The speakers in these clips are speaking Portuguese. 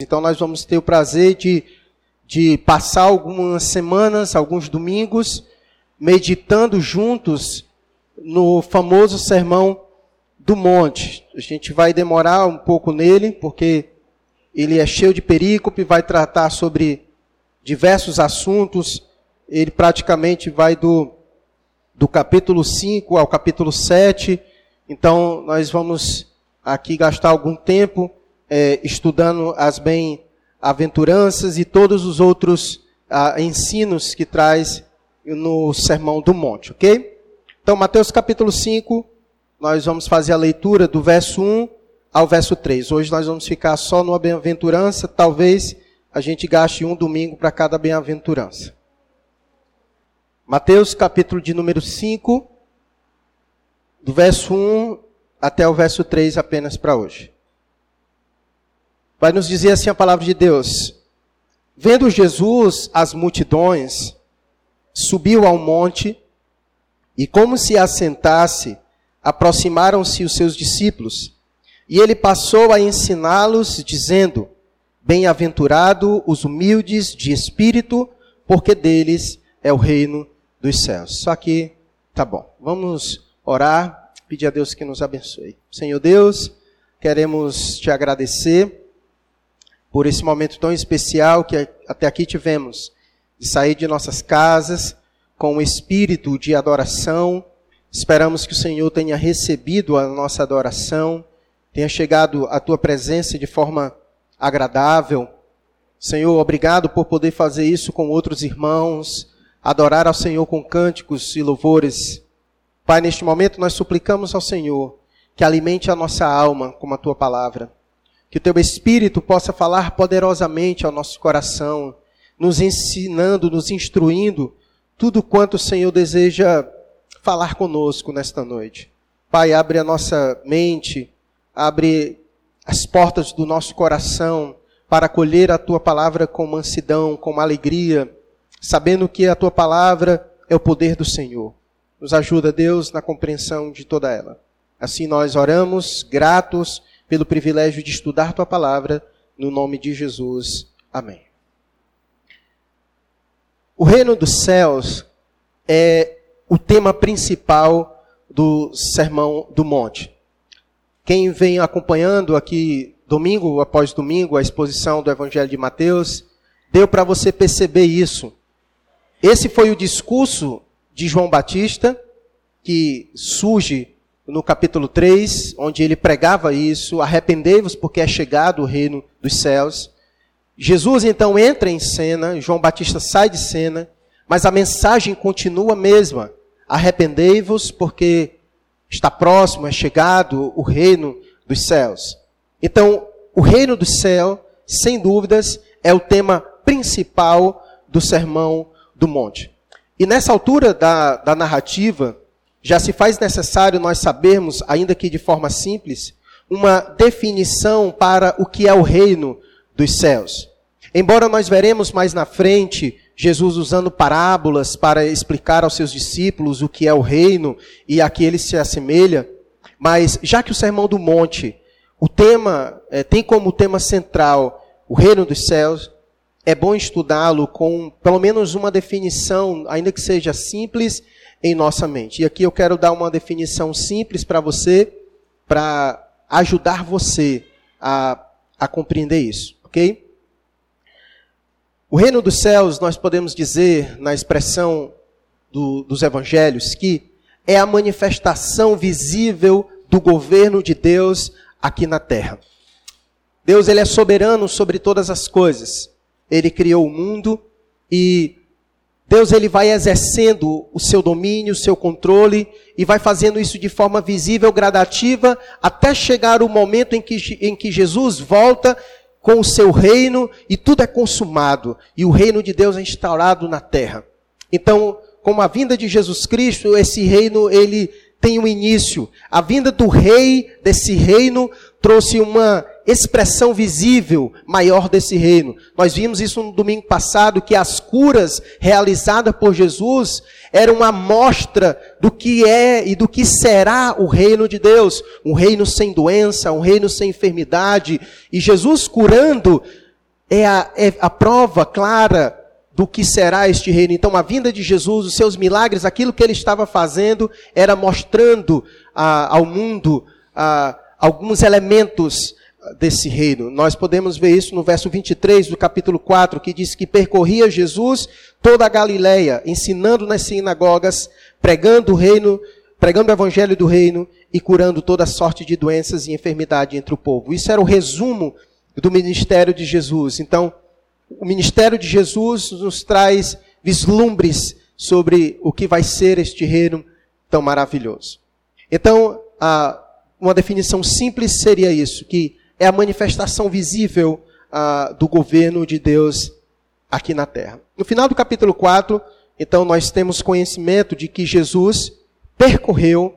Então nós vamos ter o prazer de, de passar algumas semanas, alguns domingos, meditando juntos no famoso sermão do monte. A gente vai demorar um pouco nele, porque ele é cheio de perícope, vai tratar sobre diversos assuntos. Ele praticamente vai do, do capítulo 5 ao capítulo 7. Então, nós vamos aqui gastar algum tempo é, estudando as bem-aventuranças e todos os outros ah, ensinos que traz no Sermão do Monte, ok? Então, Mateus capítulo 5, nós vamos fazer a leitura do verso 1 ao verso 3. Hoje nós vamos ficar só numa bem-aventurança, talvez a gente gaste um domingo para cada bem-aventurança. Mateus capítulo de número 5, do verso 1 até o verso 3 apenas para hoje. Vai nos dizer assim a palavra de Deus. Vendo Jesus as multidões, subiu ao monte e, como se assentasse, aproximaram-se os seus discípulos. E ele passou a ensiná-los, dizendo: Bem-aventurado os humildes de espírito, porque deles é o reino dos céus. Só que tá bom. Vamos orar, pedir a Deus que nos abençoe. Senhor Deus, queremos te agradecer por esse momento tão especial que até aqui tivemos, de sair de nossas casas com um espírito de adoração. Esperamos que o Senhor tenha recebido a nossa adoração, tenha chegado à tua presença de forma agradável. Senhor, obrigado por poder fazer isso com outros irmãos, adorar ao Senhor com cânticos e louvores. Pai, neste momento nós suplicamos ao Senhor que alimente a nossa alma com a tua palavra que o teu Espírito possa falar poderosamente ao nosso coração, nos ensinando, nos instruindo, tudo quanto o Senhor deseja falar conosco nesta noite. Pai, abre a nossa mente, abre as portas do nosso coração para acolher a tua palavra com mansidão, com alegria, sabendo que a tua palavra é o poder do Senhor. Nos ajuda, Deus, na compreensão de toda ela. Assim nós oramos, gratos pelo privilégio de estudar tua palavra, no nome de Jesus. Amém. O reino dos céus é o tema principal do Sermão do Monte. Quem vem acompanhando aqui domingo após domingo a exposição do Evangelho de Mateus, deu para você perceber isso. Esse foi o discurso de João Batista que surge no capítulo 3, onde ele pregava isso: arrependei-vos porque é chegado o reino dos céus. Jesus então entra em cena, João Batista sai de cena, mas a mensagem continua a mesma: arrependei-vos porque está próximo, é chegado o reino dos céus. Então, o reino do céu, sem dúvidas, é o tema principal do sermão do monte. E nessa altura da, da narrativa, já se faz necessário nós sabermos, ainda que de forma simples, uma definição para o que é o reino dos céus. Embora nós veremos mais na frente Jesus usando parábolas para explicar aos seus discípulos o que é o reino e a que ele se assemelha, mas já que o Sermão do Monte, o tema é, tem como tema central o reino dos céus, é bom estudá-lo com pelo menos uma definição, ainda que seja simples em nossa mente. E aqui eu quero dar uma definição simples para você, para ajudar você a, a compreender isso, ok? O reino dos céus, nós podemos dizer, na expressão do, dos evangelhos, que é a manifestação visível do governo de Deus aqui na terra. Deus ele é soberano sobre todas as coisas. Ele criou o mundo e Deus ele vai exercendo o seu domínio, o seu controle e vai fazendo isso de forma visível, gradativa, até chegar o momento em que, em que Jesus volta com o seu reino e tudo é consumado e o reino de Deus é instaurado na terra. Então, com a vinda de Jesus Cristo, esse reino ele tem um início. A vinda do rei desse reino trouxe uma expressão visível maior desse reino. Nós vimos isso no domingo passado, que as curas realizadas por Jesus eram uma mostra do que é e do que será o reino de Deus. Um reino sem doença, um reino sem enfermidade. E Jesus curando é a, é a prova clara do que será este reino. Então, a vinda de Jesus, os seus milagres, aquilo que ele estava fazendo, era mostrando ah, ao mundo ah, alguns elementos desse reino. Nós podemos ver isso no verso 23 do capítulo 4, que diz que percorria Jesus toda a Galileia, ensinando nas sinagogas, pregando o reino, pregando o evangelho do reino e curando toda sorte de doenças e enfermidade entre o povo. Isso era o resumo do ministério de Jesus. Então, o ministério de Jesus nos traz vislumbres sobre o que vai ser este reino tão maravilhoso. Então, uma definição simples seria isso, que é a manifestação visível do governo de Deus aqui na terra. No final do capítulo 4, então, nós temos conhecimento de que Jesus percorreu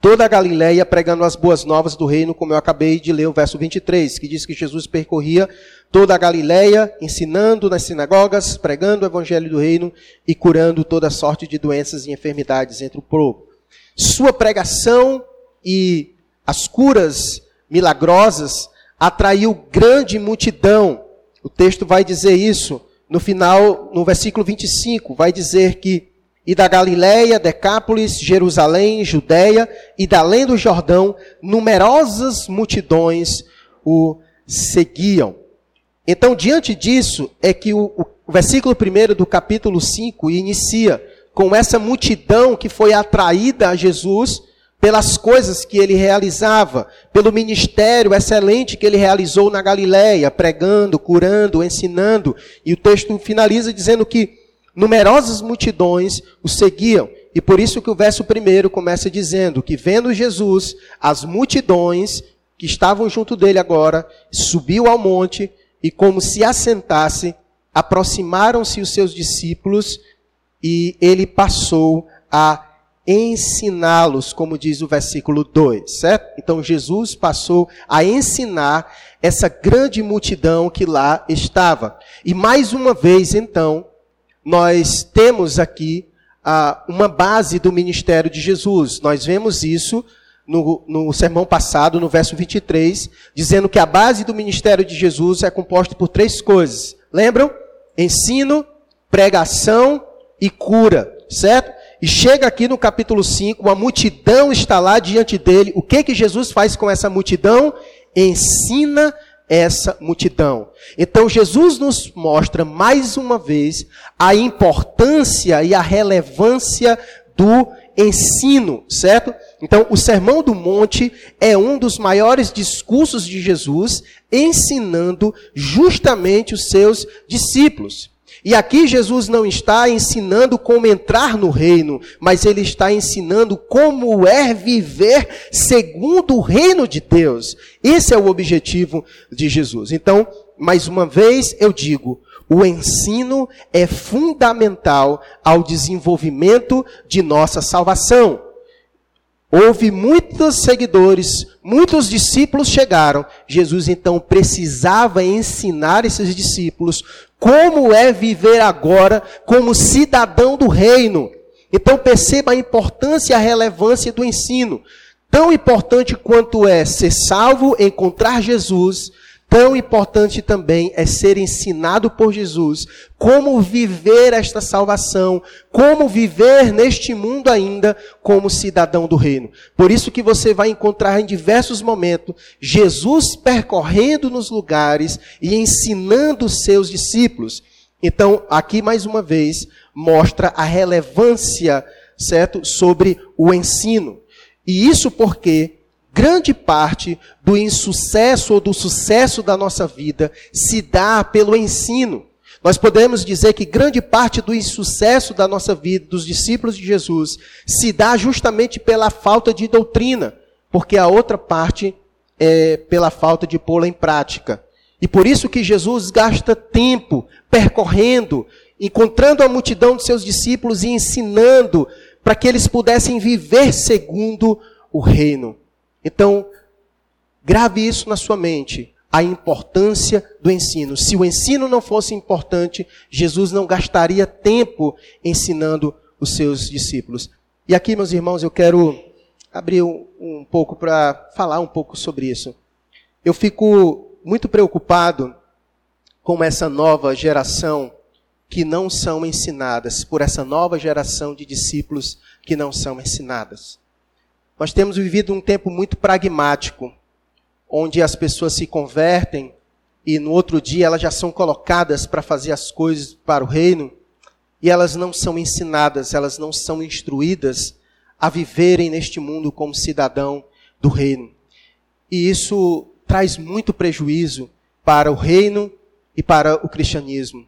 toda a Galiléia pregando as boas novas do reino, como eu acabei de ler o verso 23, que diz que Jesus percorria toda a Galiléia, ensinando nas sinagogas, pregando o evangelho do reino e curando toda sorte de doenças e enfermidades entre o povo. Sua pregação e as curas milagrosas atraiu grande multidão. O texto vai dizer isso no final, no versículo 25, vai dizer que e da Galiléia, Decápolis, Jerusalém, Judéia e da além do Jordão, numerosas multidões o seguiam. Então, diante disso, é que o, o versículo 1 do capítulo 5 inicia com essa multidão que foi atraída a Jesus pelas coisas que ele realizava, pelo ministério excelente que ele realizou na Galiléia, pregando, curando, ensinando. E o texto finaliza dizendo que numerosas multidões o seguiam. E por isso que o verso primeiro começa dizendo que vendo Jesus, as multidões que estavam junto dele agora, subiu ao monte e como se assentasse, aproximaram-se os seus discípulos e ele passou a ensiná-los, como diz o versículo 2, certo? Então Jesus passou a ensinar essa grande multidão que lá estava. E mais uma vez, então, nós temos aqui ah, uma base do ministério de Jesus. Nós vemos isso no, no sermão passado, no verso 23, dizendo que a base do ministério de Jesus é composta por três coisas. Lembram? Ensino, pregação e cura, certo? E chega aqui no capítulo 5, uma multidão está lá diante dele. O que que Jesus faz com essa multidão? Ensina essa multidão. Então Jesus nos mostra mais uma vez a importância e a relevância do ensino, certo? Então, o Sermão do Monte é um dos maiores discursos de Jesus ensinando justamente os seus discípulos. E aqui Jesus não está ensinando como entrar no reino, mas ele está ensinando como é viver segundo o reino de Deus. Esse é o objetivo de Jesus. Então, mais uma vez eu digo, o ensino é fundamental ao desenvolvimento de nossa salvação. Houve muitos seguidores, muitos discípulos chegaram. Jesus então precisava ensinar esses discípulos como é viver agora como cidadão do reino. Então perceba a importância e a relevância do ensino. Tão importante quanto é ser salvo, encontrar Jesus, tão importante também é ser ensinado por Jesus como viver esta salvação, como viver neste mundo ainda como cidadão do reino. Por isso que você vai encontrar em diversos momentos Jesus percorrendo nos lugares e ensinando os seus discípulos. Então, aqui mais uma vez mostra a relevância, certo, sobre o ensino. E isso porque grande parte do insucesso ou do sucesso da nossa vida se dá pelo ensino. Nós podemos dizer que grande parte do insucesso da nossa vida, dos discípulos de Jesus, se dá justamente pela falta de doutrina, porque a outra parte é pela falta de pô-la em prática. E por isso que Jesus gasta tempo percorrendo, encontrando a multidão de seus discípulos e ensinando para que eles pudessem viver segundo o reino. Então, grave isso na sua mente, a importância do ensino. Se o ensino não fosse importante, Jesus não gastaria tempo ensinando os seus discípulos. E aqui, meus irmãos, eu quero abrir um, um pouco para falar um pouco sobre isso. Eu fico muito preocupado com essa nova geração que não são ensinadas, por essa nova geração de discípulos que não são ensinadas. Nós temos vivido um tempo muito pragmático, onde as pessoas se convertem e no outro dia elas já são colocadas para fazer as coisas para o reino e elas não são ensinadas, elas não são instruídas a viverem neste mundo como cidadão do reino. E isso traz muito prejuízo para o reino e para o cristianismo.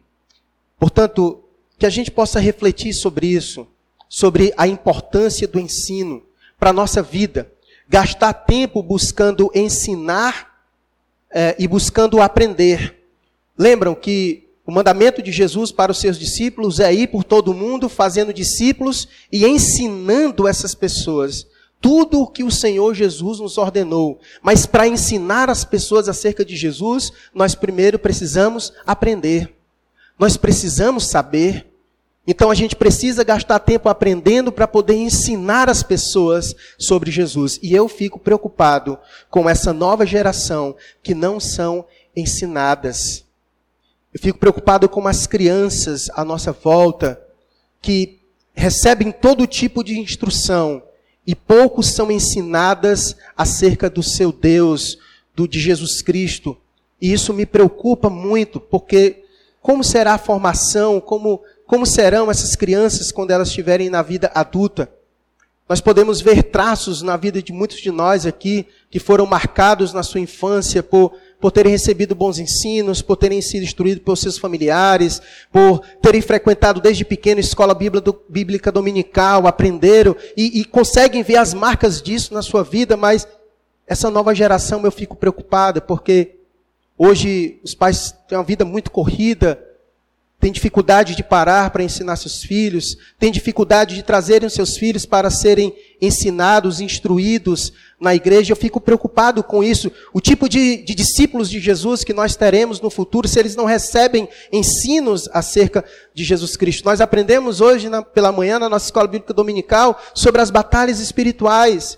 Portanto, que a gente possa refletir sobre isso, sobre a importância do ensino para a nossa vida. Gastar tempo buscando ensinar é, e buscando aprender. Lembram que o mandamento de Jesus para os seus discípulos é ir por todo mundo fazendo discípulos e ensinando essas pessoas tudo o que o Senhor Jesus nos ordenou. Mas para ensinar as pessoas acerca de Jesus, nós primeiro precisamos aprender. Nós precisamos saber. Então a gente precisa gastar tempo aprendendo para poder ensinar as pessoas sobre Jesus. E eu fico preocupado com essa nova geração que não são ensinadas. Eu fico preocupado com as crianças à nossa volta que recebem todo tipo de instrução e poucos são ensinadas acerca do seu Deus, do de Jesus Cristo. E isso me preocupa muito, porque como será a formação? Como, como serão essas crianças quando elas estiverem na vida adulta? Nós podemos ver traços na vida de muitos de nós aqui que foram marcados na sua infância por, por terem recebido bons ensinos, por terem sido instruídos pelos seus familiares, por terem frequentado desde pequeno escola bíblica dominical, aprenderam e, e conseguem ver as marcas disso na sua vida, mas essa nova geração eu fico preocupada porque Hoje os pais têm uma vida muito corrida, têm dificuldade de parar para ensinar seus filhos, têm dificuldade de trazerem seus filhos para serem ensinados, instruídos na igreja. Eu fico preocupado com isso. O tipo de, de discípulos de Jesus que nós teremos no futuro, se eles não recebem ensinos acerca de Jesus Cristo. Nós aprendemos hoje na, pela manhã na nossa escola bíblica dominical sobre as batalhas espirituais.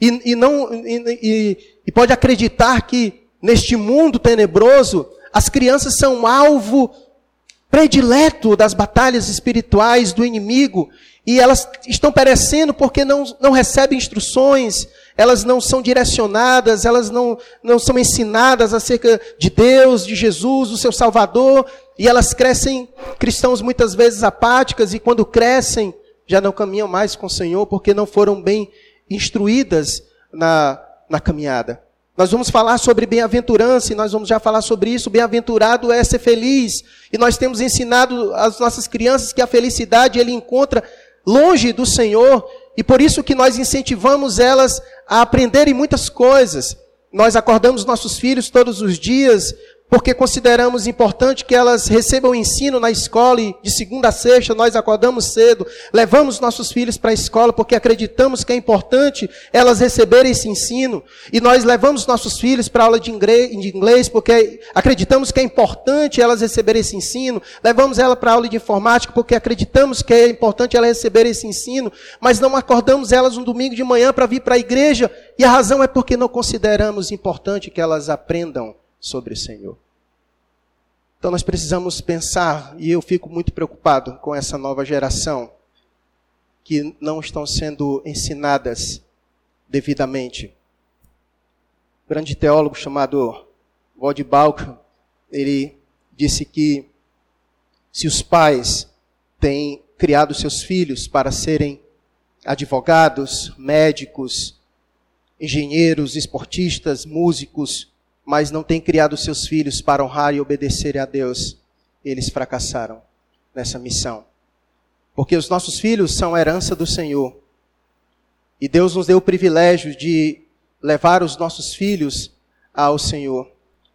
E, e não, e, e pode acreditar que neste mundo tenebroso, as crianças são alvo predileto das batalhas espirituais do inimigo e elas estão perecendo porque não, não recebem instruções, elas não são direcionadas, elas não, não são ensinadas acerca de Deus, de Jesus, do seu Salvador, e elas crescem cristãos muitas vezes apáticas e quando crescem já não caminham mais com o Senhor porque não foram bem instruídas na, na caminhada. Nós vamos falar sobre bem-aventurança e nós vamos já falar sobre isso. Bem-aventurado é ser feliz. E nós temos ensinado às nossas crianças que a felicidade ele encontra longe do Senhor e por isso que nós incentivamos elas a aprenderem muitas coisas. Nós acordamos nossos filhos todos os dias porque consideramos importante que elas recebam ensino na escola e de segunda a sexta nós acordamos cedo, levamos nossos filhos para a escola porque acreditamos que é importante elas receberem esse ensino. E nós levamos nossos filhos para aula de inglês porque acreditamos que é importante elas receberem esse ensino, levamos ela para aula de informática porque acreditamos que é importante elas receberem esse ensino, mas não acordamos elas um domingo de manhã para vir para a igreja. E a razão é porque não consideramos importante que elas aprendam sobre o Senhor. Então nós precisamos pensar, e eu fico muito preocupado com essa nova geração que não estão sendo ensinadas devidamente. Um grande teólogo chamado Wald Balk, ele disse que se os pais têm criado seus filhos para serem advogados, médicos, engenheiros, esportistas, músicos, mas não têm criado seus filhos para honrar e obedecer a Deus, eles fracassaram nessa missão. Porque os nossos filhos são herança do Senhor. E Deus nos deu o privilégio de levar os nossos filhos ao Senhor.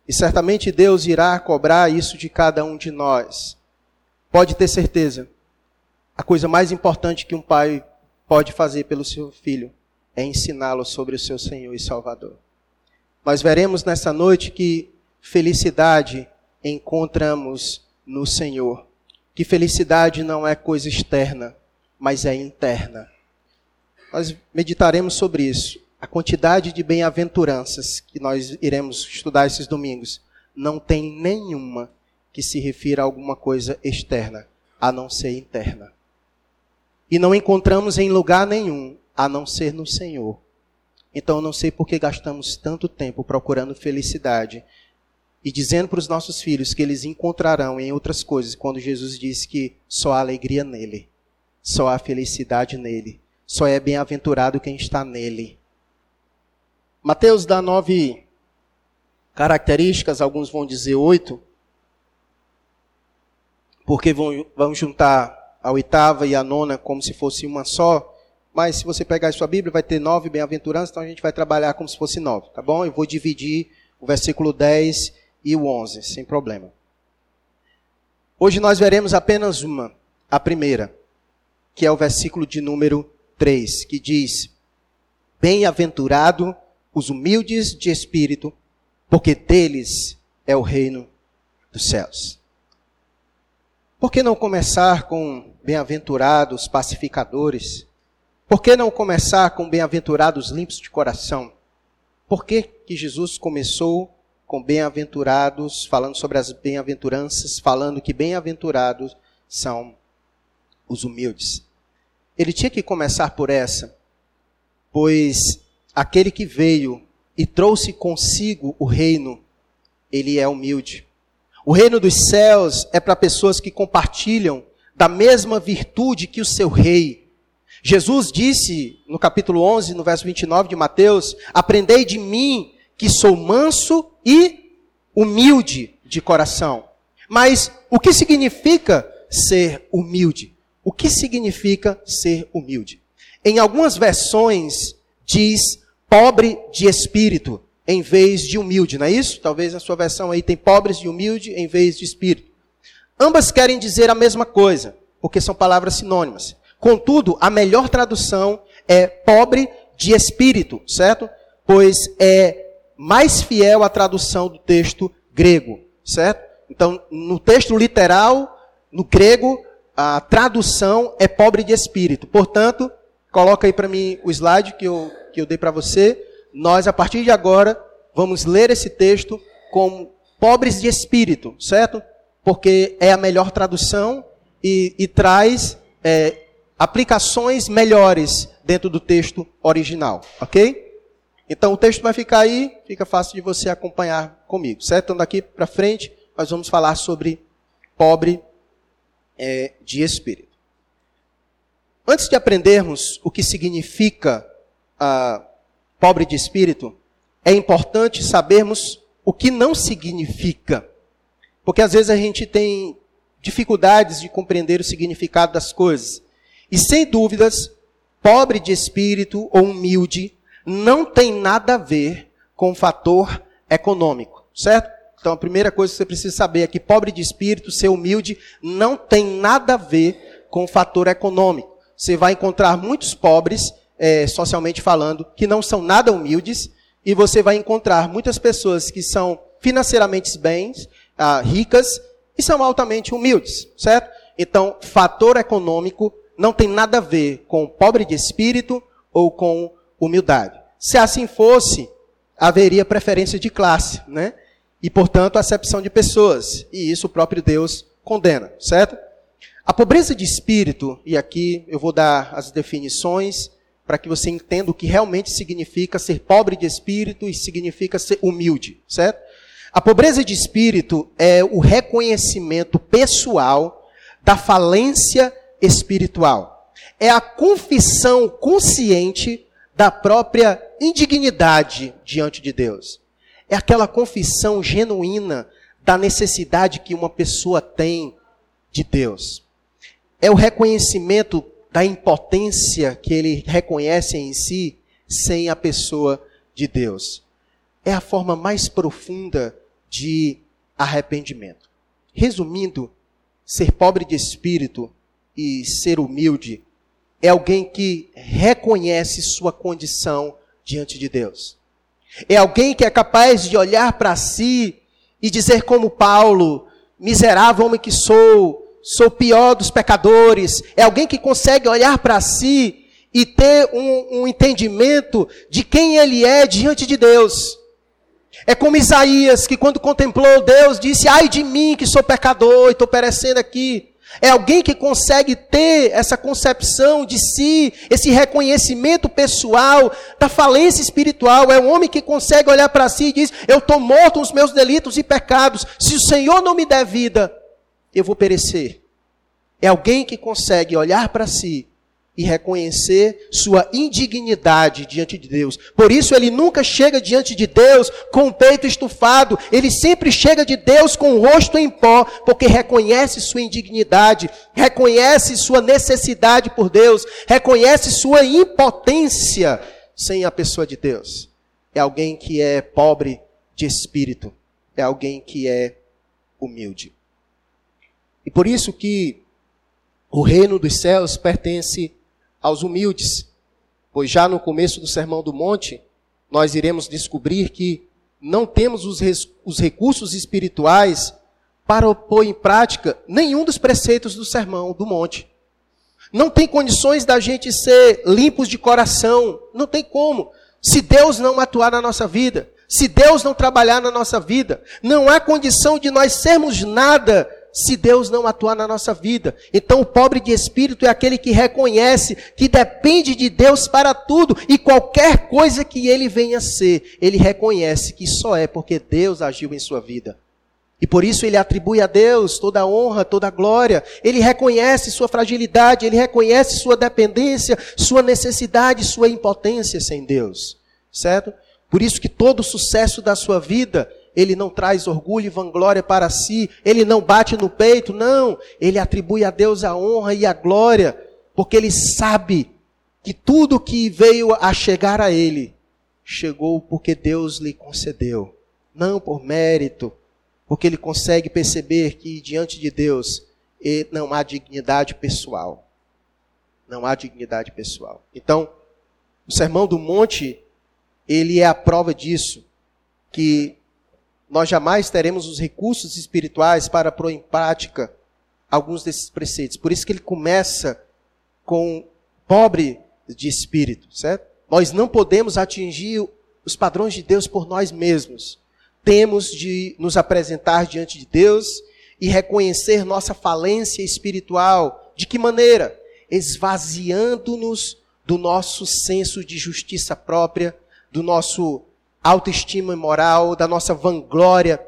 E certamente Deus irá cobrar isso de cada um de nós. Pode ter certeza. A coisa mais importante que um pai pode fazer pelo seu filho é ensiná-lo sobre o seu Senhor e Salvador. Nós veremos nessa noite que felicidade encontramos no Senhor. Que felicidade não é coisa externa, mas é interna. Nós meditaremos sobre isso. A quantidade de bem-aventuranças que nós iremos estudar esses domingos não tem nenhuma que se refira a alguma coisa externa, a não ser interna. E não encontramos em lugar nenhum, a não ser no Senhor. Então eu não sei por que gastamos tanto tempo procurando felicidade e dizendo para os nossos filhos que eles encontrarão em outras coisas, quando Jesus disse que só há alegria nele, só há felicidade nele, só é bem-aventurado quem está nele. Mateus dá nove características, alguns vão dizer oito, porque vão, vão juntar a oitava e a nona como se fosse uma só. Mas se você pegar a sua Bíblia, vai ter nove bem-aventuranças, então a gente vai trabalhar como se fosse nove, tá bom? Eu vou dividir o versículo 10 e o 11, sem problema. Hoje nós veremos apenas uma, a primeira, que é o versículo de número 3, que diz: Bem-aventurado os humildes de espírito, porque deles é o reino dos céus. Por que não começar com bem-aventurados pacificadores? Por que não começar com bem-aventurados limpos de coração? Por que, que Jesus começou com bem-aventurados, falando sobre as bem-aventuranças, falando que bem-aventurados são os humildes? Ele tinha que começar por essa, pois aquele que veio e trouxe consigo o reino, ele é humilde. O reino dos céus é para pessoas que compartilham da mesma virtude que o seu rei. Jesus disse no capítulo 11, no verso 29 de Mateus: Aprendei de mim, que sou manso e humilde de coração. Mas o que significa ser humilde? O que significa ser humilde? Em algumas versões diz pobre de espírito em vez de humilde, não é isso? Talvez a sua versão aí tem pobres e humilde em vez de espírito. Ambas querem dizer a mesma coisa, porque são palavras sinônimas. Contudo, a melhor tradução é pobre de espírito, certo? Pois é mais fiel à tradução do texto grego, certo? Então, no texto literal, no grego, a tradução é pobre de espírito. Portanto, coloca aí para mim o slide que eu que eu dei para você, nós, a partir de agora, vamos ler esse texto como pobres de espírito, certo? Porque é a melhor tradução e, e traz é, aplicações melhores dentro do texto original, ok? Então o texto vai ficar aí, fica fácil de você acompanhar comigo, certo? Então daqui para frente nós vamos falar sobre pobre é, de espírito. Antes de aprendermos o que significa ah, pobre de espírito, é importante sabermos o que não significa. Porque às vezes a gente tem dificuldades de compreender o significado das coisas. E sem dúvidas, pobre de espírito ou humilde não tem nada a ver com o fator econômico, certo? Então a primeira coisa que você precisa saber é que pobre de espírito, ser humilde, não tem nada a ver com o fator econômico. Você vai encontrar muitos pobres é, socialmente falando, que não são nada humildes, e você vai encontrar muitas pessoas que são financeiramente bens, ah, ricas, e são altamente humildes, certo? Então, fator econômico não tem nada a ver com pobre de espírito ou com humildade. Se assim fosse, haveria preferência de classe, né? E, portanto, acepção de pessoas. E isso o próprio Deus condena, certo? A pobreza de espírito, e aqui eu vou dar as definições, para que você entenda o que realmente significa ser pobre de espírito e significa ser humilde, certo? A pobreza de espírito é o reconhecimento pessoal da falência espiritual. É a confissão consciente da própria indignidade diante de Deus. É aquela confissão genuína da necessidade que uma pessoa tem de Deus. É o reconhecimento da impotência que ele reconhece em si sem a pessoa de Deus. É a forma mais profunda de arrependimento. Resumindo, ser pobre de espírito e ser humilde é alguém que reconhece sua condição diante de Deus. É alguém que é capaz de olhar para si e dizer como Paulo, miserável homem que sou, sou pior dos pecadores. É alguém que consegue olhar para si e ter um, um, entendimento de quem ele é diante de Deus. É como Isaías, que quando contemplou Deus, disse: Ai de mim, que sou pecador e estou perecendo aqui. É alguém que consegue ter essa concepção de si, esse reconhecimento pessoal da falência espiritual. É um homem que consegue olhar para si e diz: Eu estou morto nos meus delitos e pecados. Se o Senhor não me der vida, eu vou perecer. É alguém que consegue olhar para si e reconhecer sua indignidade diante de Deus. Por isso ele nunca chega diante de Deus com o peito estufado, ele sempre chega de Deus com o rosto em pó, porque reconhece sua indignidade, reconhece sua necessidade por Deus, reconhece sua impotência sem a pessoa de Deus. É alguém que é pobre de espírito, é alguém que é humilde. E por isso que o reino dos céus pertence aos humildes, pois já no começo do Sermão do Monte, nós iremos descobrir que não temos os, os recursos espirituais para pôr em prática nenhum dos preceitos do Sermão do Monte. Não tem condições da gente ser limpos de coração, não tem como. Se Deus não atuar na nossa vida, se Deus não trabalhar na nossa vida, não há condição de nós sermos nada se Deus não atuar na nossa vida. Então, o pobre de espírito é aquele que reconhece que depende de Deus para tudo e qualquer coisa que ele venha ser, ele reconhece que só é porque Deus agiu em sua vida. E por isso ele atribui a Deus toda a honra, toda a glória. Ele reconhece sua fragilidade, ele reconhece sua dependência, sua necessidade, sua impotência sem Deus. Certo? Por isso que todo o sucesso da sua vida ele não traz orgulho e vanglória para si, ele não bate no peito, não, ele atribui a Deus a honra e a glória, porque ele sabe que tudo que veio a chegar a ele, chegou porque Deus lhe concedeu, não por mérito, porque ele consegue perceber que diante de Deus não há dignidade pessoal. Não há dignidade pessoal. Então, o Sermão do Monte, ele é a prova disso, que nós jamais teremos os recursos espirituais para pôr em prática alguns desses preceitos. Por isso que ele começa com pobre de espírito, certo? Nós não podemos atingir os padrões de Deus por nós mesmos. Temos de nos apresentar diante de Deus e reconhecer nossa falência espiritual. De que maneira? Esvaziando-nos do nosso senso de justiça própria, do nosso autoestima moral, da nossa vanglória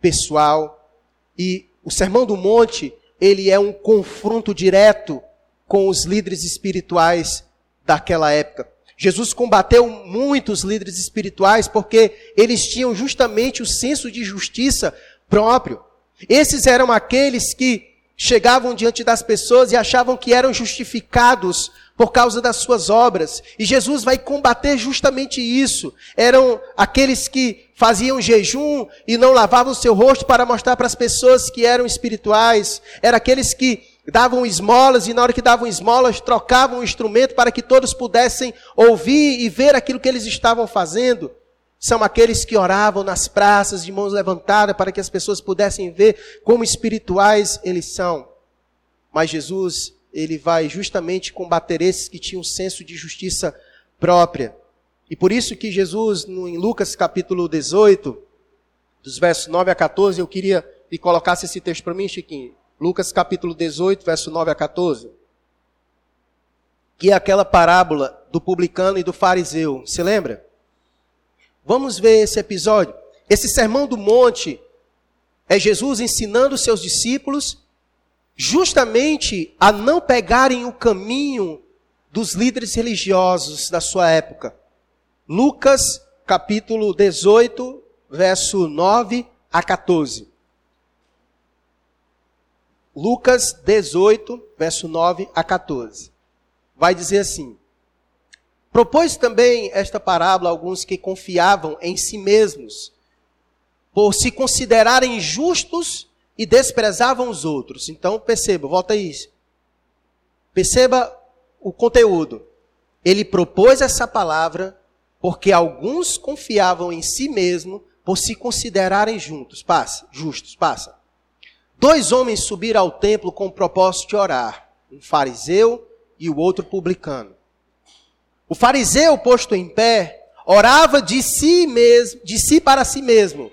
pessoal. E o Sermão do Monte, ele é um confronto direto com os líderes espirituais daquela época. Jesus combateu muitos líderes espirituais porque eles tinham justamente o senso de justiça próprio. Esses eram aqueles que chegavam diante das pessoas e achavam que eram justificados por causa das suas obras. E Jesus vai combater justamente isso. Eram aqueles que faziam jejum e não lavavam o seu rosto para mostrar para as pessoas que eram espirituais. Eram aqueles que davam esmolas e na hora que davam esmolas trocavam o instrumento para que todos pudessem ouvir e ver aquilo que eles estavam fazendo. São aqueles que oravam nas praças de mãos levantadas para que as pessoas pudessem ver como espirituais eles são. Mas Jesus ele vai justamente combater esses que tinham um senso de justiça própria. E por isso que Jesus, em Lucas capítulo 18, dos versos 9 a 14, eu queria que colocasse esse texto para mim, Chiquinho. Lucas capítulo 18, verso 9 a 14. Que é aquela parábola do publicano e do fariseu. Se lembra? Vamos ver esse episódio. Esse sermão do monte é Jesus ensinando os seus discípulos justamente a não pegarem o caminho dos líderes religiosos da sua época. Lucas, capítulo 18, verso 9 a 14. Lucas 18, verso 9 a 14. Vai dizer assim: Propôs também esta parábola a alguns que confiavam em si mesmos, por se considerarem justos e desprezavam os outros. Então, perceba, volta aí. Perceba o conteúdo. Ele propôs essa palavra porque alguns confiavam em si mesmo por se considerarem juntos. Passa, justos, passa. Dois homens subiram ao templo com o propósito de orar, um fariseu e o outro publicano. O fariseu, posto em pé, orava de si mesmo, de si para si mesmo.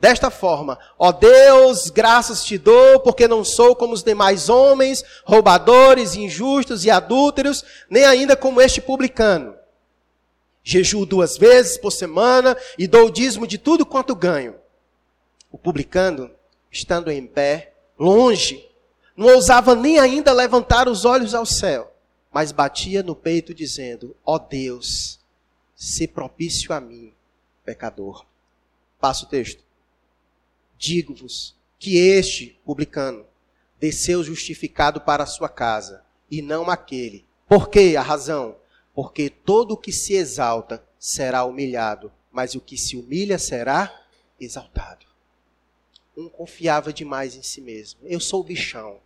Desta forma, ó Deus, graças te dou, porque não sou como os demais homens, roubadores, injustos e adúlteros, nem ainda como este publicano. Jejuo duas vezes por semana e dou o dízimo de tudo quanto ganho. O publicano, estando em pé, longe, não ousava nem ainda levantar os olhos ao céu, mas batia no peito, dizendo: Ó Deus, se propício a mim, pecador. Passa o texto. Digo-vos que este publicano desceu justificado para a sua casa, e não aquele. Por quê? A razão. Porque todo o que se exalta será humilhado, mas o que se humilha será exaltado. Um confiava demais em si mesmo. Eu sou o bichão.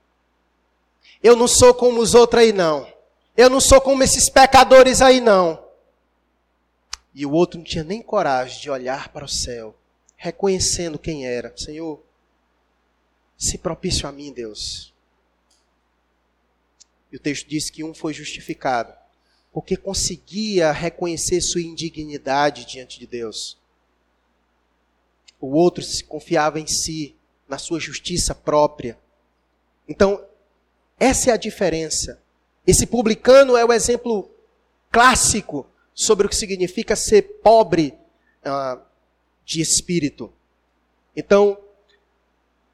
Eu não sou como os outros aí, não. Eu não sou como esses pecadores aí, não. E o outro não tinha nem coragem de olhar para o céu reconhecendo quem era. Senhor, se propício a mim, Deus. E o texto diz que um foi justificado, porque conseguia reconhecer sua indignidade diante de Deus. O outro se confiava em si, na sua justiça própria. Então, essa é a diferença. Esse publicano é o exemplo clássico sobre o que significa ser pobre uh, de espírito. Então,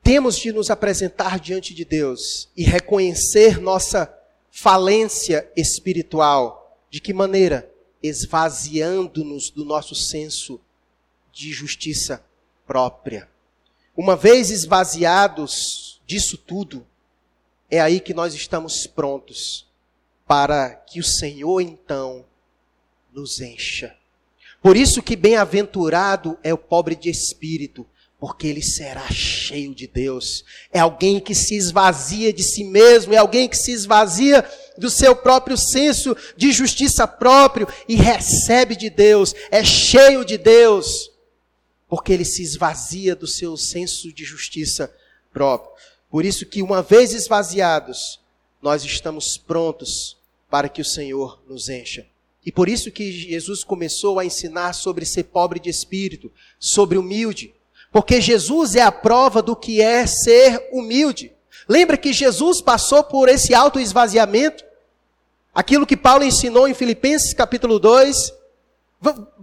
temos de nos apresentar diante de Deus e reconhecer nossa falência espiritual. De que maneira? Esvaziando-nos do nosso senso de justiça própria. Uma vez esvaziados disso tudo, é aí que nós estamos prontos para que o Senhor então nos encha por isso que bem-aventurado é o pobre de espírito, porque ele será cheio de Deus. É alguém que se esvazia de si mesmo, é alguém que se esvazia do seu próprio senso de justiça próprio e recebe de Deus, é cheio de Deus, porque ele se esvazia do seu senso de justiça próprio. Por isso que uma vez esvaziados, nós estamos prontos para que o Senhor nos encha. E por isso que Jesus começou a ensinar sobre ser pobre de espírito, sobre humilde. Porque Jesus é a prova do que é ser humilde. Lembra que Jesus passou por esse auto esvaziamento? Aquilo que Paulo ensinou em Filipenses capítulo 2.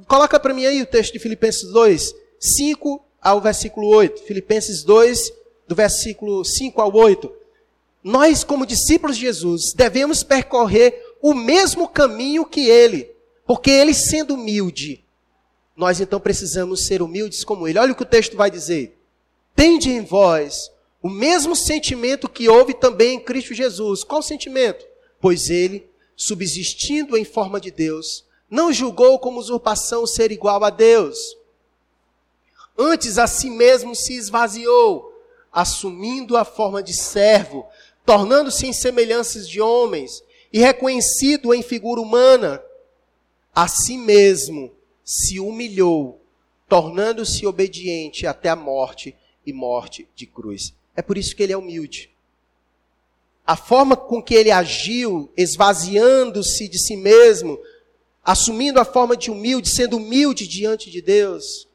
Coloca para mim aí o texto de Filipenses 2, 5 ao versículo 8. Filipenses 2, do versículo 5 ao 8. Nós, como discípulos de Jesus, devemos percorrer o mesmo caminho que ele. Porque ele sendo humilde, nós então precisamos ser humildes como ele. Olha o que o texto vai dizer. Tende em vós o mesmo sentimento que houve também em Cristo Jesus. Qual sentimento? Pois ele, subsistindo em forma de Deus, não julgou como usurpação ser igual a Deus. Antes a si mesmo se esvaziou, assumindo a forma de servo, tornando-se em semelhanças de homens e reconhecido em figura humana, a si mesmo se humilhou, tornando-se obediente até a morte e morte de cruz. É por isso que ele é humilde. A forma com que ele agiu, esvaziando-se de si mesmo, assumindo a forma de humilde, sendo humilde diante de Deus,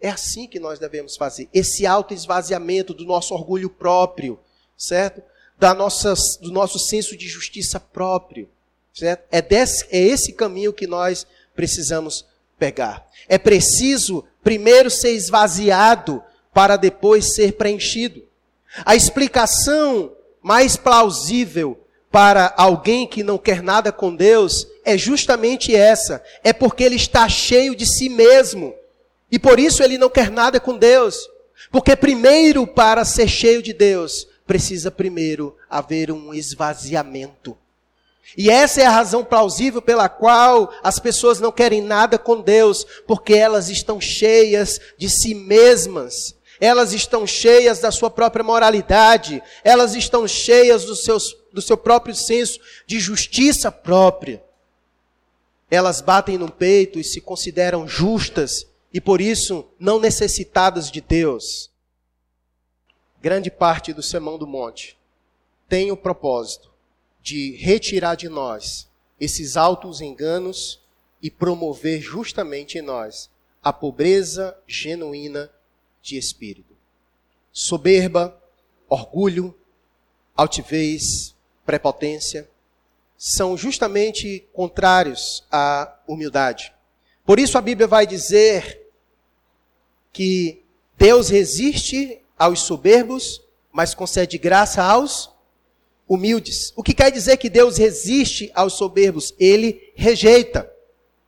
é assim que nós devemos fazer. Esse auto esvaziamento do nosso orgulho próprio, certo? Da nossa, do nosso senso de justiça próprio. Certo? É, desse, é esse caminho que nós precisamos pegar. É preciso primeiro ser esvaziado para depois ser preenchido. A explicação mais plausível para alguém que não quer nada com Deus é justamente essa. É porque ele está cheio de si mesmo. E por isso ele não quer nada com Deus. Porque primeiro, para ser cheio de Deus, precisa primeiro haver um esvaziamento. E essa é a razão plausível pela qual as pessoas não querem nada com Deus, porque elas estão cheias de si mesmas. Elas estão cheias da sua própria moralidade, elas estão cheias do, seus, do seu próprio senso de justiça própria. Elas batem no peito e se consideram justas e por isso não necessitadas de Deus grande parte do Sermão do Monte tem o propósito de retirar de nós esses altos enganos e promover justamente em nós a pobreza genuína de espírito. Soberba, orgulho, altivez, prepotência são justamente contrários à humildade. Por isso a Bíblia vai dizer que Deus resiste aos soberbos, mas concede graça aos humildes. O que quer dizer que Deus resiste aos soberbos? Ele rejeita.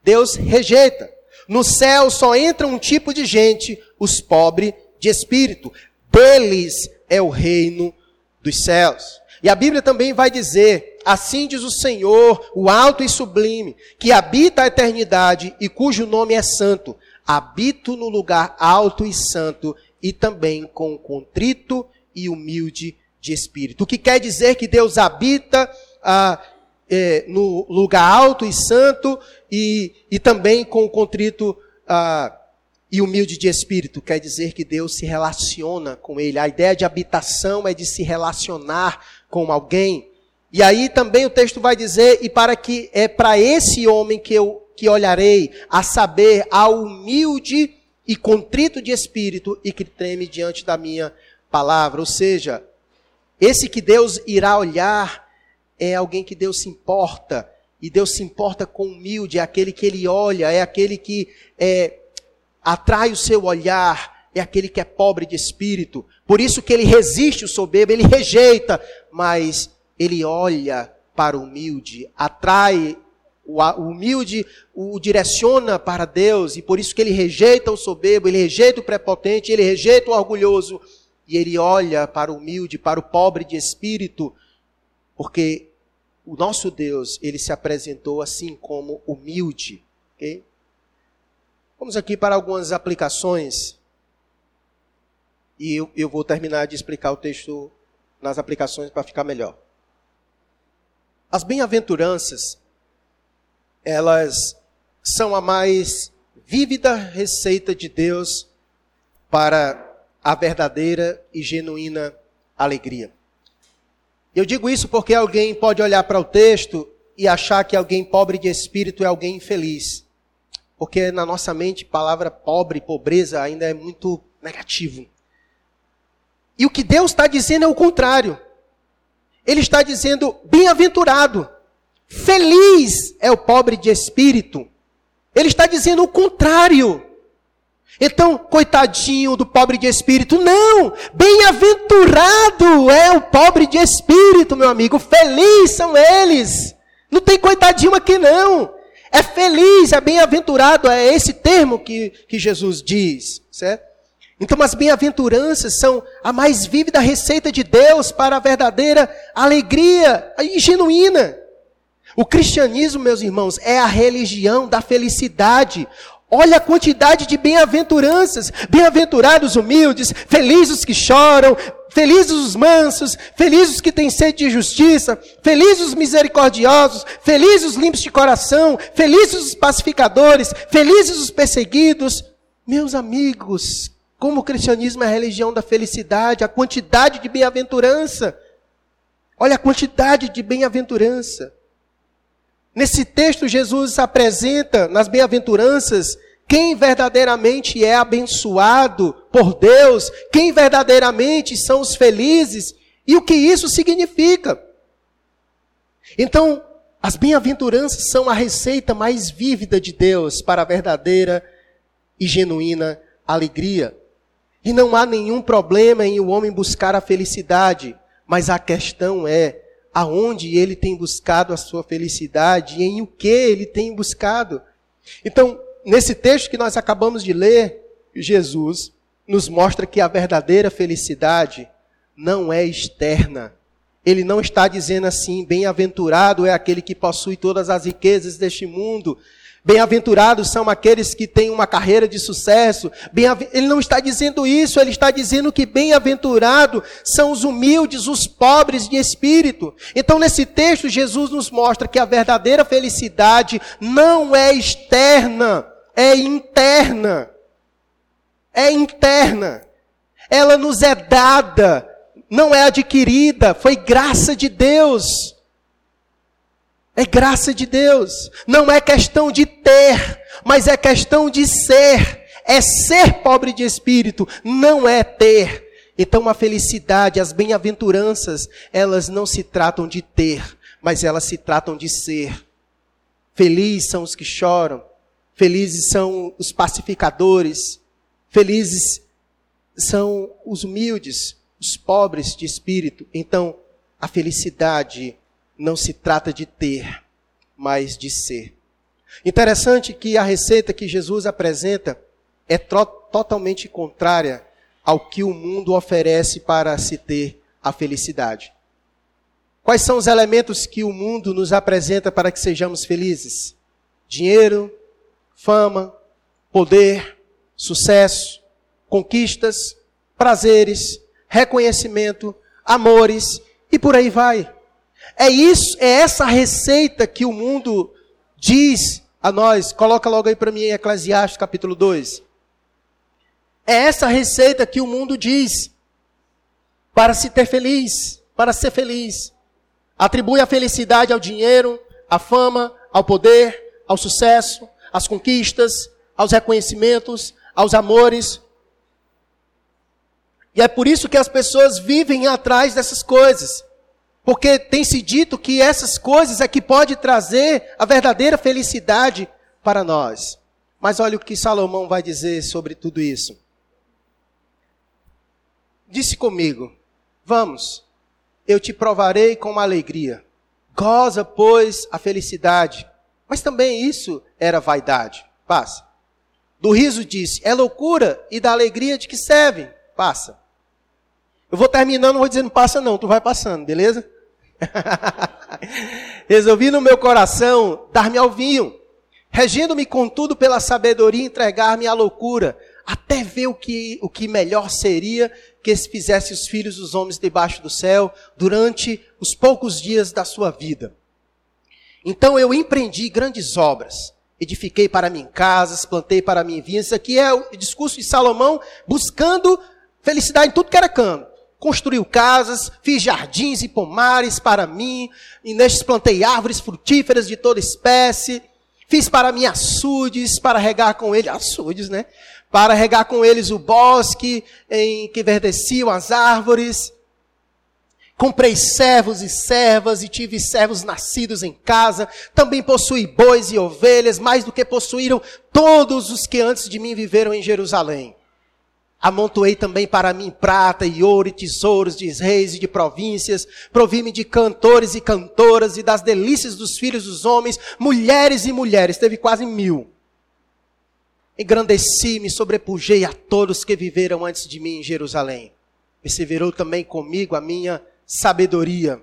Deus rejeita. No céu só entra um tipo de gente, os pobres de espírito. Deles é o reino dos céus. E a Bíblia também vai dizer: assim diz o Senhor, o alto e sublime, que habita a eternidade e cujo nome é santo. Habito no lugar alto e santo e também com contrito e humilde de espírito. O que quer dizer que Deus habita ah, é, no lugar alto e santo e, e também com contrito ah, e humilde de espírito. Quer dizer que Deus se relaciona com ele. A ideia de habitação é de se relacionar com alguém. E aí também o texto vai dizer, e para que é para esse homem que eu que olharei, a saber, ao humilde e contrito de espírito e que treme diante da minha palavra. Ou seja, esse que Deus irá olhar é alguém que Deus se importa. E Deus se importa com humilde, é aquele que ele olha, é aquele que é, atrai o seu olhar, é aquele que é pobre de espírito. Por isso que ele resiste o soberbo, ele rejeita, mas ele olha para o humilde, atrai o humilde o direciona para Deus, e por isso que ele rejeita o soberbo, ele rejeita o prepotente, ele rejeita o orgulhoso, e ele olha para o humilde, para o pobre de espírito, porque o nosso Deus, ele se apresentou assim como humilde. Okay? Vamos aqui para algumas aplicações. E eu, eu vou terminar de explicar o texto nas aplicações para ficar melhor. As bem-aventuranças, elas são a mais vívida receita de Deus para a verdadeira e genuína alegria. Eu digo isso porque alguém pode olhar para o texto e achar que alguém pobre de espírito é alguém infeliz. Porque na nossa mente, palavra pobre, pobreza ainda é muito negativo. E o que Deus está dizendo é o contrário. Ele está dizendo: bem-aventurado, feliz é o pobre de espírito. Ele está dizendo o contrário. Então, coitadinho do pobre de espírito, não! Bem-aventurado é o pobre de espírito, meu amigo, feliz são eles. Não tem coitadinho aqui, não. É feliz, é bem-aventurado, é esse termo que, que Jesus diz, certo? Então, as bem-aventuranças são a mais vívida receita de Deus para a verdadeira alegria e genuína. O cristianismo, meus irmãos, é a religião da felicidade. Olha a quantidade de bem-aventuranças. Bem-aventurados humildes, felizes os que choram, felizes os mansos, felizes os que têm sede de justiça, felizes os misericordiosos, felizes os limpos de coração, felizes os pacificadores, felizes os perseguidos. Meus amigos, como o cristianismo é a religião da felicidade, a quantidade de bem-aventurança. Olha a quantidade de bem-aventurança. Nesse texto, Jesus apresenta nas bem-aventuranças quem verdadeiramente é abençoado por Deus, quem verdadeiramente são os felizes e o que isso significa. Então, as bem-aventuranças são a receita mais vívida de Deus para a verdadeira e genuína alegria. E não há nenhum problema em o homem buscar a felicidade, mas a questão é aonde ele tem buscado a sua felicidade e em o que ele tem buscado. Então, nesse texto que nós acabamos de ler, Jesus nos mostra que a verdadeira felicidade não é externa. Ele não está dizendo assim, bem-aventurado é aquele que possui todas as riquezas deste mundo, Bem-aventurados são aqueles que têm uma carreira de sucesso. Ele não está dizendo isso, ele está dizendo que bem-aventurado são os humildes, os pobres de espírito. Então, nesse texto, Jesus nos mostra que a verdadeira felicidade não é externa, é interna. É interna. Ela nos é dada, não é adquirida, foi graça de Deus. É graça de Deus. Não é questão de ter, mas é questão de ser. É ser pobre de espírito, não é ter. Então a felicidade, as bem-aventuranças, elas não se tratam de ter, mas elas se tratam de ser. Felizes são os que choram, felizes são os pacificadores, felizes são os humildes, os pobres de espírito. Então, a felicidade não se trata de ter, mas de ser. Interessante que a receita que Jesus apresenta é totalmente contrária ao que o mundo oferece para se ter a felicidade. Quais são os elementos que o mundo nos apresenta para que sejamos felizes? Dinheiro, fama, poder, sucesso, conquistas, prazeres, reconhecimento, amores e por aí vai. É isso, é essa receita que o mundo diz a nós. Coloca logo aí para mim em Eclesiastes capítulo 2. É essa receita que o mundo diz para se ter feliz, para ser feliz. Atribui a felicidade ao dinheiro, à fama, ao poder, ao sucesso, às conquistas, aos reconhecimentos, aos amores. E é por isso que as pessoas vivem atrás dessas coisas. Porque tem se dito que essas coisas é que pode trazer a verdadeira felicidade para nós. Mas olha o que Salomão vai dizer sobre tudo isso disse comigo: Vamos, eu te provarei com alegria. Goza, pois, a felicidade. Mas também isso era vaidade. Passa. Do riso disse: É loucura e da alegria de que servem. Passa. Eu vou terminando, não vou dizendo passa, não, tu vai passando, beleza? Resolvi no meu coração dar-me ao vinho, regindo-me contudo pela sabedoria, entregar-me à loucura, até ver o que, o que melhor seria que se fizesse os filhos dos homens debaixo do céu durante os poucos dias da sua vida. Então eu empreendi grandes obras. Edifiquei para mim casas, plantei para mim vinhas. Isso aqui é o discurso de Salomão buscando felicidade em tudo que era canto. Construiu casas, fiz jardins e pomares para mim, e nestes plantei árvores frutíferas de toda espécie. Fiz para mim açudes, para regar com ele, açudes, né? para regar com eles o bosque em que verdeciam as árvores. Comprei servos e servas e tive servos nascidos em casa. Também possuí bois e ovelhas, mais do que possuíram todos os que antes de mim viveram em Jerusalém. Amontoei também para mim prata e ouro e tesouros de reis e de províncias. Provi-me de cantores e cantoras e das delícias dos filhos dos homens, mulheres e mulheres. Teve quase mil. Engrandeci-me, sobrepujei a todos que viveram antes de mim em Jerusalém. Perseverou também comigo a minha sabedoria.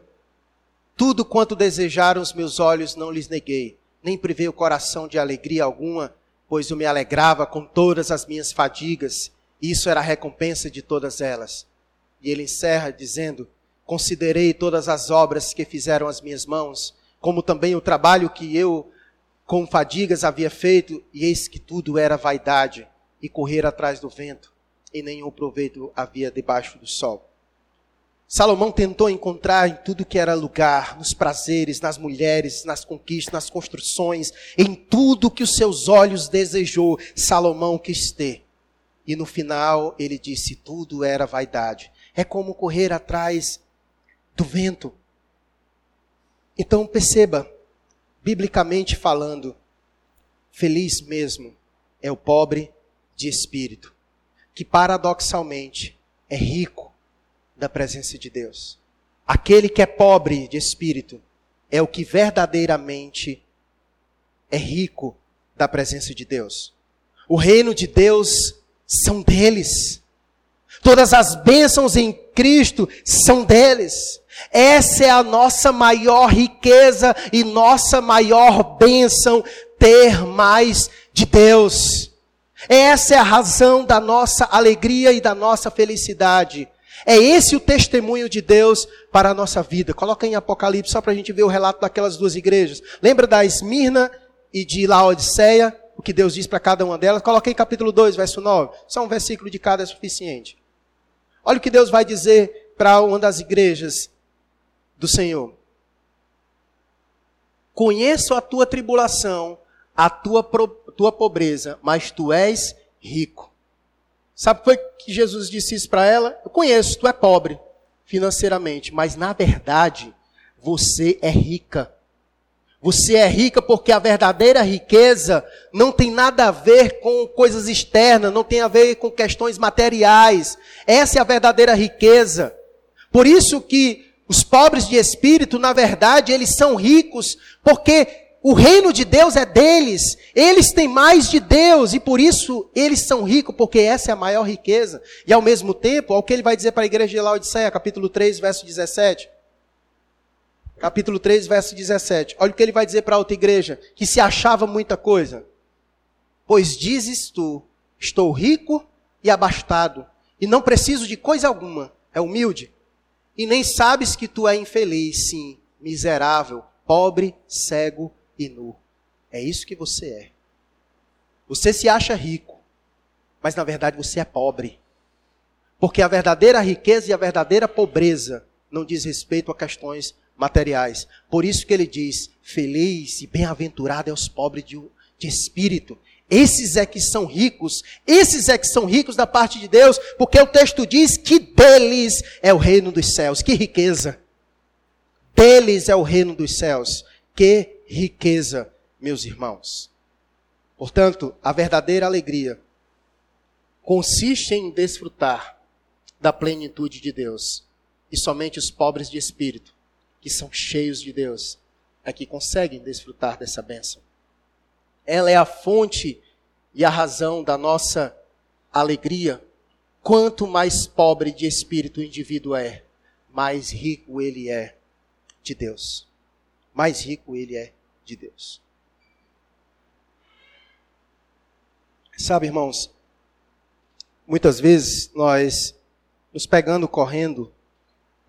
Tudo quanto desejaram os meus olhos não lhes neguei, nem privei o coração de alegria alguma, pois eu me alegrava com todas as minhas fadigas, isso era a recompensa de todas elas. E ele encerra dizendo: Considerei todas as obras que fizeram as minhas mãos, como também o trabalho que eu com fadigas havia feito, e eis que tudo era vaidade e correr atrás do vento, e nenhum proveito havia debaixo do sol. Salomão tentou encontrar em tudo que era lugar, nos prazeres, nas mulheres, nas conquistas, nas construções, em tudo que os seus olhos desejou, Salomão quis ter. E no final ele disse: tudo era vaidade. É como correr atrás do vento. Então perceba, biblicamente falando, feliz mesmo é o pobre de espírito, que paradoxalmente é rico da presença de Deus. Aquele que é pobre de espírito é o que verdadeiramente é rico da presença de Deus. O reino de Deus são deles. Todas as bênçãos em Cristo são deles. Essa é a nossa maior riqueza e nossa maior bênção, ter mais de Deus. Essa é a razão da nossa alegria e da nossa felicidade. É esse o testemunho de Deus para a nossa vida. Coloca em Apocalipse só para a gente ver o relato daquelas duas igrejas. Lembra da Esmirna e de Laodiceia? O que Deus diz para cada uma delas? Coloca em capítulo 2, verso 9. Só um versículo de cada é suficiente. Olha o que Deus vai dizer para uma das igrejas do Senhor. Conheço a tua tribulação, a tua, tua pobreza, mas tu és rico. Sabe por que Jesus disse isso para ela? Eu conheço, tu é pobre financeiramente, mas na verdade, você é rica. Você é rica porque a verdadeira riqueza não tem nada a ver com coisas externas, não tem a ver com questões materiais. Essa é a verdadeira riqueza. Por isso que os pobres de espírito, na verdade, eles são ricos porque o reino de Deus é deles. Eles têm mais de Deus e por isso eles são ricos, porque essa é a maior riqueza. E ao mesmo tempo, o que ele vai dizer para a igreja de Laodiceia, capítulo 3, verso 17 capítulo 3, verso 17. Olha o que ele vai dizer para a outra igreja, que se achava muita coisa. Pois dizes tu, estou rico e abastado, e não preciso de coisa alguma. É humilde. E nem sabes que tu é infeliz, sim, miserável, pobre, cego e nu. É isso que você é. Você se acha rico, mas na verdade você é pobre. Porque a verdadeira riqueza e a verdadeira pobreza não diz respeito a questões materiais. Por isso que ele diz: feliz e bem-aventurado é os pobres de, de espírito. Esses é que são ricos, esses é que são ricos da parte de Deus, porque o texto diz que deles é o reino dos céus. Que riqueza! Deles é o reino dos céus. Que riqueza, meus irmãos. Portanto, a verdadeira alegria consiste em desfrutar da plenitude de Deus. E somente os pobres de espírito que são cheios de Deus, é que conseguem desfrutar dessa bênção. Ela é a fonte e a razão da nossa alegria. Quanto mais pobre de espírito o indivíduo é, mais rico ele é de Deus. Mais rico ele é de Deus. Sabe, irmãos, muitas vezes nós nos pegando correndo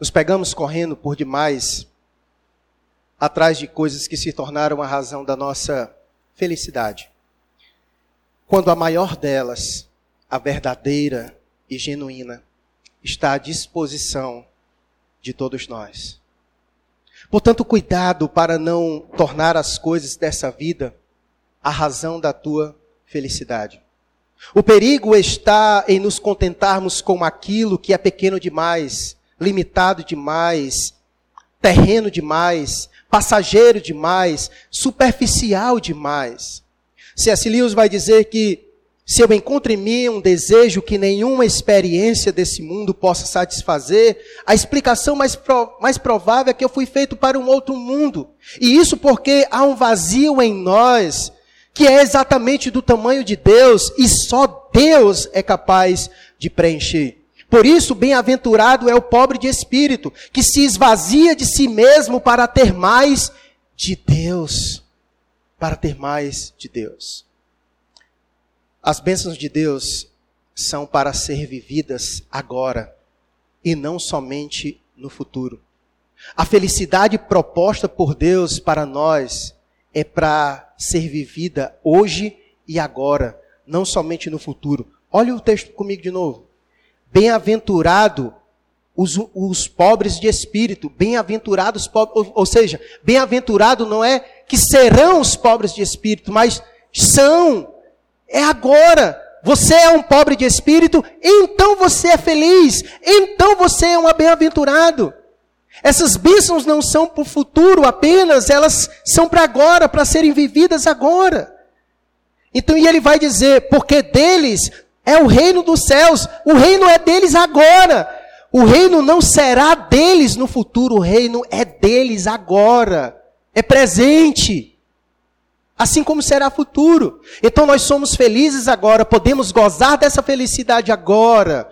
nos pegamos correndo por demais atrás de coisas que se tornaram a razão da nossa felicidade. Quando a maior delas, a verdadeira e genuína, está à disposição de todos nós. Portanto, cuidado para não tornar as coisas dessa vida a razão da tua felicidade. O perigo está em nos contentarmos com aquilo que é pequeno demais limitado demais, terreno demais, passageiro demais, superficial demais. C.S. Lewis vai dizer que se eu encontro em mim um desejo que nenhuma experiência desse mundo possa satisfazer, a explicação mais, pro, mais provável é que eu fui feito para um outro mundo. E isso porque há um vazio em nós que é exatamente do tamanho de Deus e só Deus é capaz de preencher. Por isso, bem-aventurado é o pobre de espírito, que se esvazia de si mesmo para ter mais de Deus. Para ter mais de Deus. As bênçãos de Deus são para ser vividas agora e não somente no futuro. A felicidade proposta por Deus para nós é para ser vivida hoje e agora, não somente no futuro. Olha o texto comigo de novo. Bem-aventurado os, os, pobres de espírito, bem-aventurados pobres, ou, ou seja, bem-aventurado não é que serão os pobres de espírito, mas são, é agora. Você é um pobre de espírito, então você é feliz, então você é um bem-aventurado. Essas bênçãos não são para o futuro apenas, elas são para agora, para serem vividas agora. Então, e ele vai dizer, porque deles é o reino dos céus. O reino é deles agora. O reino não será deles no futuro. O reino é deles agora. É presente. Assim como será futuro. Então nós somos felizes agora. Podemos gozar dessa felicidade agora.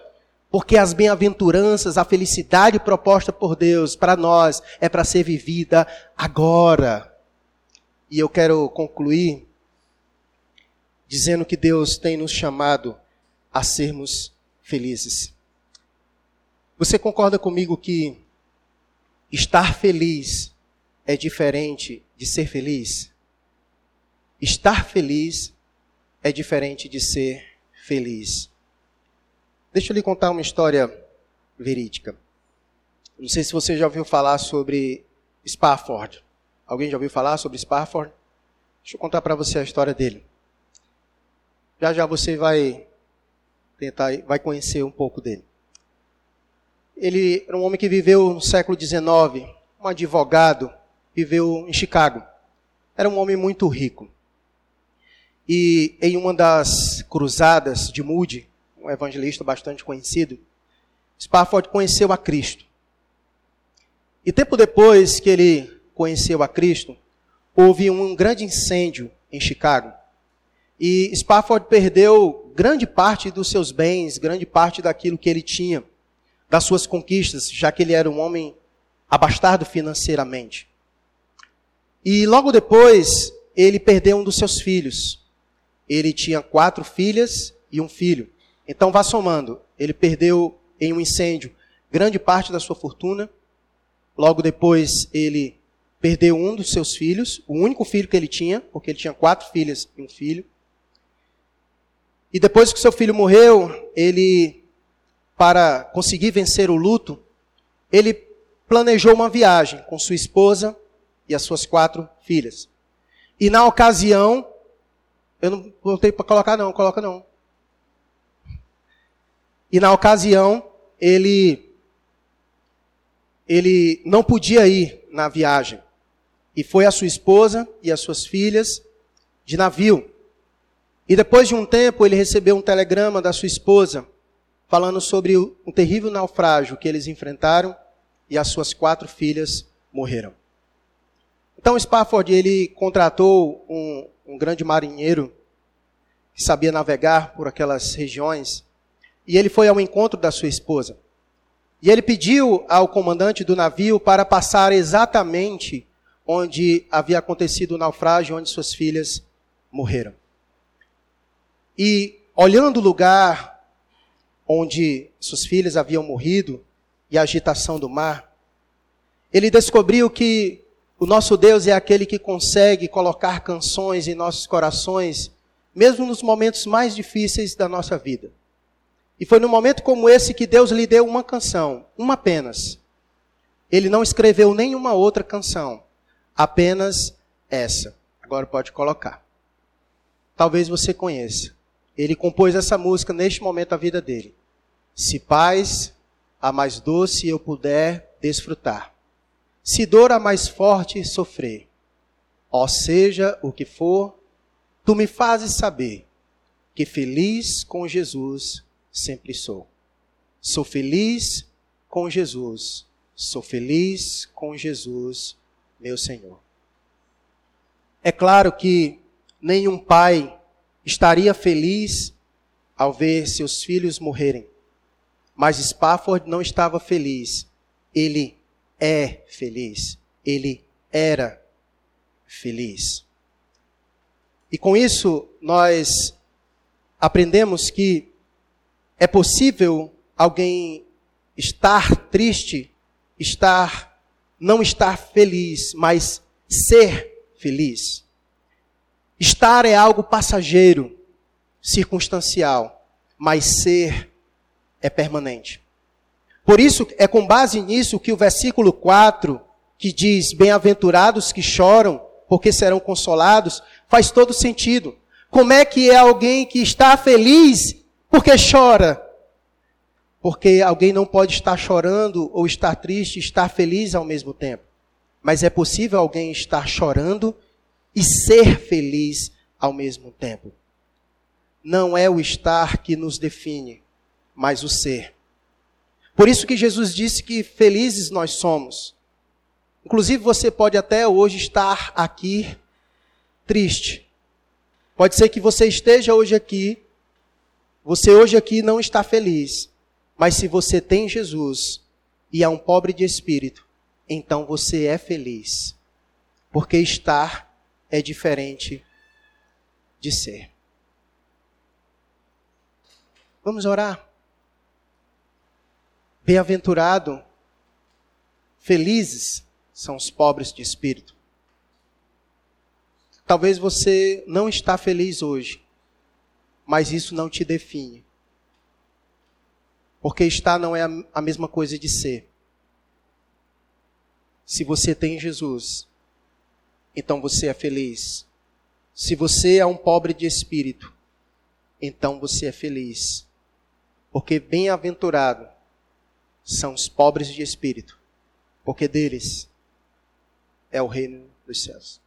Porque as bem-aventuranças, a felicidade proposta por Deus para nós é para ser vivida agora. E eu quero concluir dizendo que Deus tem nos chamado a sermos felizes. Você concorda comigo que estar feliz é diferente de ser feliz? Estar feliz é diferente de ser feliz. Deixa eu lhe contar uma história verídica. Não sei se você já ouviu falar sobre Spafford. Alguém já ouviu falar sobre Spafford? Deixa eu contar para você a história dele. Já já você vai tentar, vai conhecer um pouco dele. Ele era um homem que viveu no século XIX, um advogado, viveu em Chicago. Era um homem muito rico. E em uma das cruzadas de Moody, um evangelista bastante conhecido, Spafford conheceu a Cristo. E tempo depois que ele conheceu a Cristo, houve um grande incêndio em Chicago. E Spafford perdeu grande parte dos seus bens, grande parte daquilo que ele tinha, das suas conquistas, já que ele era um homem abastado financeiramente. E logo depois, ele perdeu um dos seus filhos. Ele tinha quatro filhas e um filho. Então, vá somando. Ele perdeu em um incêndio grande parte da sua fortuna. Logo depois, ele perdeu um dos seus filhos, o único filho que ele tinha, porque ele tinha quatro filhas e um filho. E depois que seu filho morreu, ele, para conseguir vencer o luto, ele planejou uma viagem com sua esposa e as suas quatro filhas. E na ocasião, eu não voltei para colocar não, coloca não. E na ocasião, ele ele não podia ir na viagem. E foi a sua esposa e as suas filhas de navio. E depois de um tempo, ele recebeu um telegrama da sua esposa falando sobre um terrível naufrágio que eles enfrentaram e as suas quatro filhas morreram. Então Spafford ele contratou um, um grande marinheiro que sabia navegar por aquelas regiões e ele foi ao encontro da sua esposa. E ele pediu ao comandante do navio para passar exatamente onde havia acontecido o naufrágio, onde suas filhas morreram. E olhando o lugar onde suas filhas haviam morrido e a agitação do mar, ele descobriu que o nosso Deus é aquele que consegue colocar canções em nossos corações, mesmo nos momentos mais difíceis da nossa vida. E foi num momento como esse que Deus lhe deu uma canção, uma apenas. Ele não escreveu nenhuma outra canção, apenas essa. Agora pode colocar. Talvez você conheça. Ele compôs essa música neste momento da vida dele. Se paz a mais doce eu puder desfrutar, se dor a mais forte sofrer, ó seja o que for, tu me fazes saber que feliz com Jesus sempre sou. Sou feliz com Jesus, sou feliz com Jesus, meu Senhor. É claro que nenhum pai estaria feliz ao ver seus filhos morrerem. Mas Spafford não estava feliz. Ele é feliz. Ele era feliz. E com isso, nós aprendemos que é possível alguém estar triste, estar não estar feliz, mas ser feliz. Estar é algo passageiro, circunstancial, mas ser é permanente. Por isso, é com base nisso que o versículo 4, que diz: Bem-aventurados que choram, porque serão consolados, faz todo sentido. Como é que é alguém que está feliz porque chora? Porque alguém não pode estar chorando ou estar triste estar feliz ao mesmo tempo. Mas é possível alguém estar chorando e ser feliz ao mesmo tempo. Não é o estar que nos define, mas o ser. Por isso que Jesus disse que felizes nós somos. Inclusive, você pode até hoje estar aqui triste. Pode ser que você esteja hoje aqui, você hoje aqui não está feliz. Mas se você tem Jesus e é um pobre de espírito, então você é feliz. Porque estar é diferente de ser. Vamos orar. Bem-aventurado, felizes são os pobres de espírito. Talvez você não está feliz hoje, mas isso não te define. Porque estar não é a mesma coisa de ser. Se você tem Jesus, então você é feliz. Se você é um pobre de espírito, então você é feliz. Porque bem-aventurado são os pobres de espírito, porque deles é o reino dos céus.